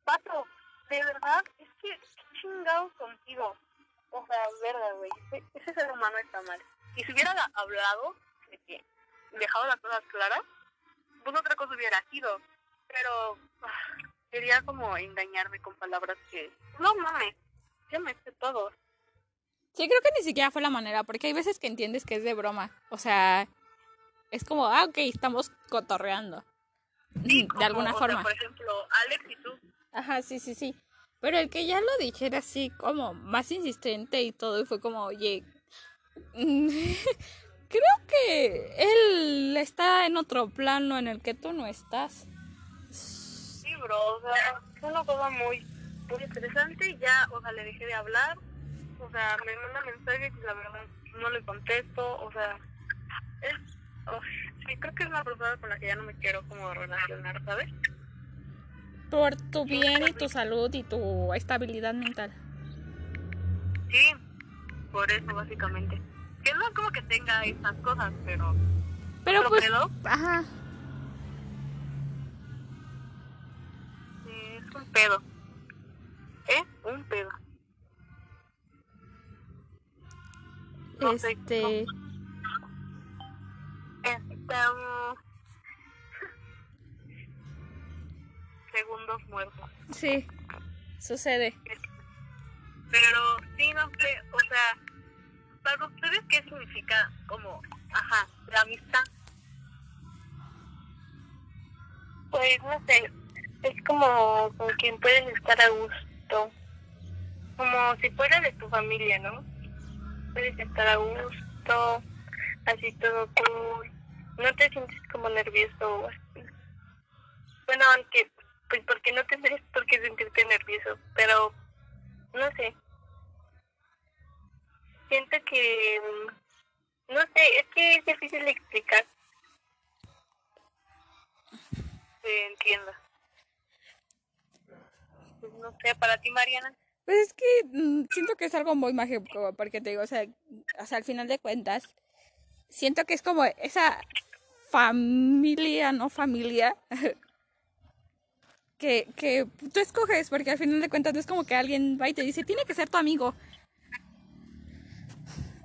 pato, de verdad, es que, ¿qué chingados contigo? O sea, verga, güey, ese, ser humano está mal. Y si hubiera hablado, de que, dejado las cosas claras, pues otra cosa hubiera sido. Pero ah, quería como engañarme con palabras que, no mames, ya me sé todo. Sí, creo que ni siquiera fue la manera, porque hay veces que entiendes que es de broma. O sea, es como, ah, ok, estamos cotorreando. Sí, de alguna o sea, forma. por ejemplo, Alex y tú. Ajá, sí, sí, sí. Pero el que ya lo dijera así como más insistente y todo, y fue como, oye, creo que él está en otro plano en el que tú no estás. Sí, bro, o sea, fue una cosa muy, muy interesante ya, o sea, le dejé de hablar, o sea, me manda mensajes y la verdad no le contesto, o sea, es, oh, sí, creo que es una persona con la que ya no me quiero como relacionar, ¿sabes? Por tu bien y tu salud y tu estabilidad mental. Sí, por eso básicamente. Que no como que tenga esas cosas, pero... Pero ¿Otro pues, ajá, Sí, es un pedo. ¿Eh? Un pedo. No sé, este, Estamos... Segundos muertos. sí, sucede. Pero sí, no sé, o sea, para ustedes, ¿qué significa como, ajá, la amistad? Pues no sé, es como con quien puedes estar a gusto. Como si fuera de tu familia, ¿no? Puedes estar a gusto, así todo cool. No te sientes como nervioso o así. Bueno, aunque, pues porque no tendrías por qué sentirte nervioso, pero no sé. Siento que, mm, no sé, es que es difícil de explicar. Se entienda. Pues no sé, para ti, Mariana. Pues es que mm, siento que es algo muy mágico, porque te digo, o sea, o sea, al final de cuentas, siento que es como esa familia, no familia, que, que tú escoges, porque al final de cuentas no es como que alguien va y te dice, tiene que ser tu amigo.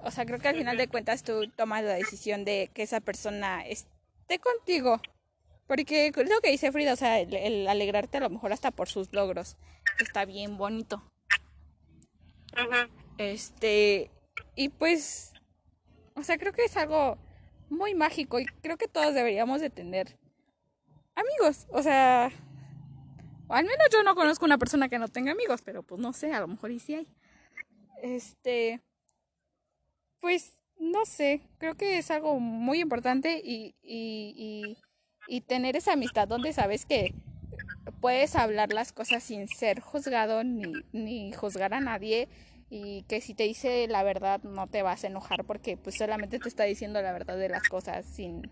O sea, creo que al final de cuentas tú tomas la decisión de que esa persona esté contigo. Porque es lo que dice Frida, o sea, el, el alegrarte a lo mejor hasta por sus logros, está bien bonito. Ujú. Este, y pues, o sea, creo que es algo muy mágico y creo que todos deberíamos de tener amigos. O sea, al menos yo no conozco una persona que no tenga amigos, pero pues no sé, a lo mejor y sí hay. Este, pues, no sé, creo que es algo muy importante y, y, y, y tener esa amistad donde sabes que puedes hablar las cosas sin ser juzgado ni, ni juzgar a nadie y que si te dice la verdad no te vas a enojar porque pues solamente te está diciendo la verdad de las cosas sin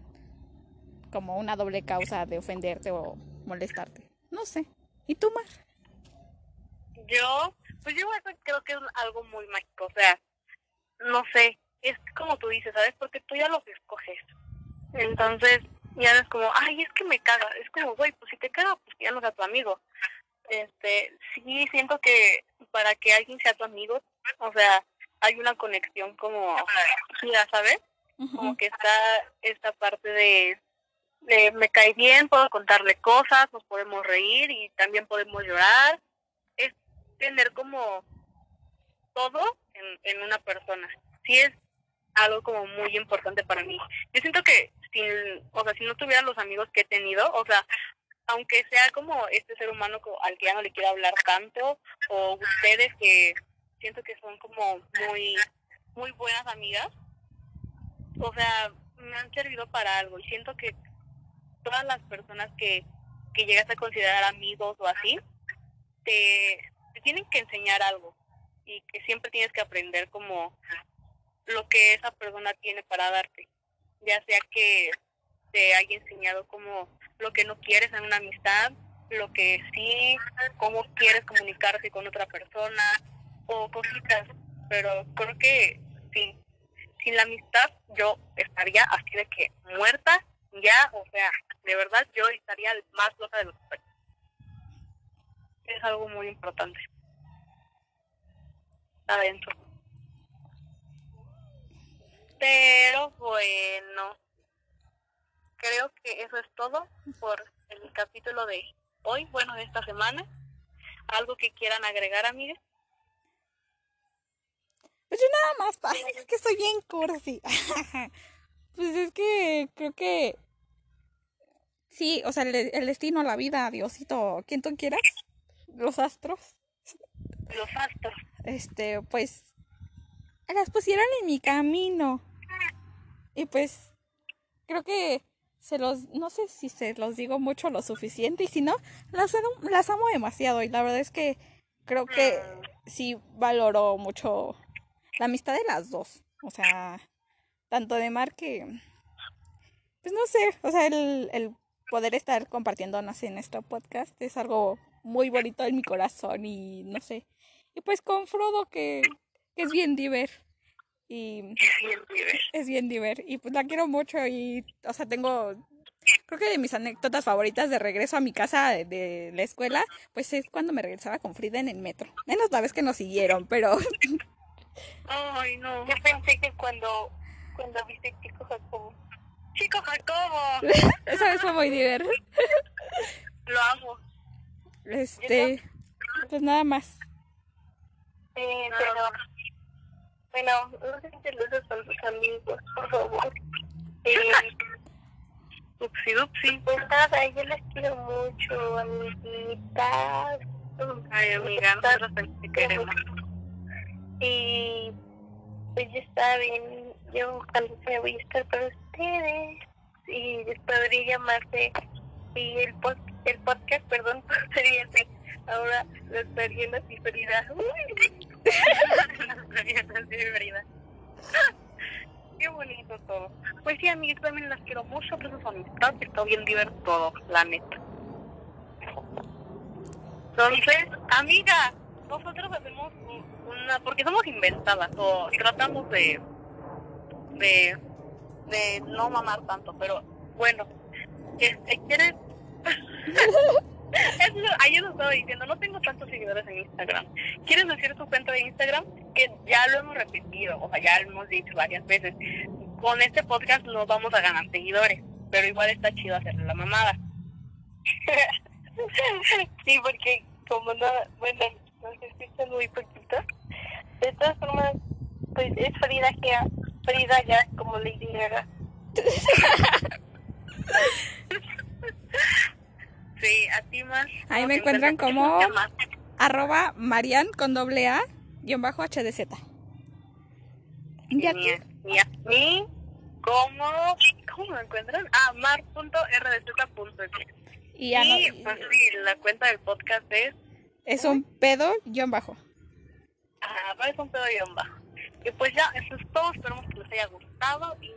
como una doble causa de ofenderte o molestarte. No sé. ¿Y tú, Mar? Yo, pues yo creo que es algo muy mágico, o sea, no sé, es como tú dices, ¿sabes? Porque tú ya los escoges. Entonces, ya no es como, ay, es que me caga, es como, güey, pues si te caga, pues ya no sea tu amigo. Este, sí siento que para que alguien sea tu amigo, o sea, hay una conexión como, ya sabes, como que está esta parte de, de me cae bien, puedo contarle cosas, nos podemos reír y también podemos llorar. Es tener como todo en, en una persona. Sí es algo como muy importante para mí. Yo siento que sin, o sea, si no tuviera los amigos que he tenido, o sea, aunque sea como este ser humano al que ya no le quiero hablar tanto, o ustedes que siento que son como muy, muy buenas amigas, o sea, me han servido para algo. Y siento que todas las personas que, que llegas a considerar amigos o así, te, te tienen que enseñar algo. Y que siempre tienes que aprender como lo que esa persona tiene para darte, ya sea que te haya enseñado como lo que no quieres en una amistad, lo que sí, cómo quieres comunicarse con otra persona o cositas, pero creo que sí, sin la amistad yo estaría así de que muerta ya, o sea, de verdad yo estaría más loca de lo que estoy. Es algo muy importante. Adentro. Pero bueno, creo que eso es todo por el capítulo de hoy, bueno, de esta semana. ¿Algo que quieran agregar, amigas? Pues yo nada más, es que soy bien cursi. pues es que creo que sí, o sea, el, el destino, la vida, Diosito, quien tú quieras, los astros, Los astros. este, pues, las pusieron en mi camino. Y pues, creo que se los, no sé si se los digo mucho lo suficiente y si no, las, las amo demasiado y la verdad es que creo que sí valoro mucho la amistad de las dos. O sea, tanto de Mar que, pues no sé, o sea, el, el poder estar compartiéndonos en nuestro podcast es algo muy bonito en mi corazón y no sé. Y pues con Frodo que, que es bien diver. Y es bien diver. Y pues la quiero mucho y, o sea, tengo, creo que de mis anécdotas favoritas de regreso a mi casa de, de la escuela, pues es cuando me regresaba con Frida en el metro. Menos la vez que nos siguieron, pero Ay, no. Yo pensé que cuando, cuando viste Chico Jacobo. Chico Jacobo. esa vez fue muy diver. Lo amo. Este, pues nada más. Eh, pero, bueno, no se celosos con tus amigos, por favor. Eh, Upsi dupsi. pues nada, yo les quiero mucho, amiguitas. Ay, amiga, nosotros también te queremos. Y pues ya saben, yo cuando me voy a estar para ustedes. Y podría llamarse, y el, pod, el podcast, perdón, sería. Ahora las personas diferidas. Qué bonito todo. Pues sí, amigas, también las quiero mucho, pero su amistad está bien divertido, la neta. Entonces, amiga, nosotros hacemos un- una, porque somos inventadas o tratamos de, de, de no mamar tanto, pero bueno, ¿quieres? Es lo- ayer lo estaba diciendo, no tengo tantos seguidores en Instagram. ¿Quieres decir tu cuenta de Instagram? Que ya lo hemos repetido, o sea, ya lo hemos dicho varias veces. Con este podcast no vamos a ganar seguidores, pero igual está chido hacerle la mamada. sí, porque como no, bueno, nos escuchan muy poquito. De todas formas, pues es Frida ya, Frida ya como Lady Gaga. Sí, a ti más. Ahí ¿cómo me encuentran como-. Arroba Marian con doble A, guion bajo HDZ. Y a a mí, ¿cómo, ¿cómo me encuentran? Ah, mar.rdz.es. y no- Y pues sí, la cuenta del podcast es es un pedo guion bajo. ah, es un pedo guion bajo. Y pues ya, eso es todo. Esperamos que les haya gustado. Y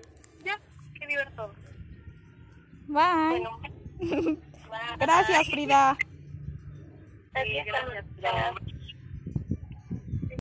ya, qué divertido. Bye. Bueno, Gracias, Frida.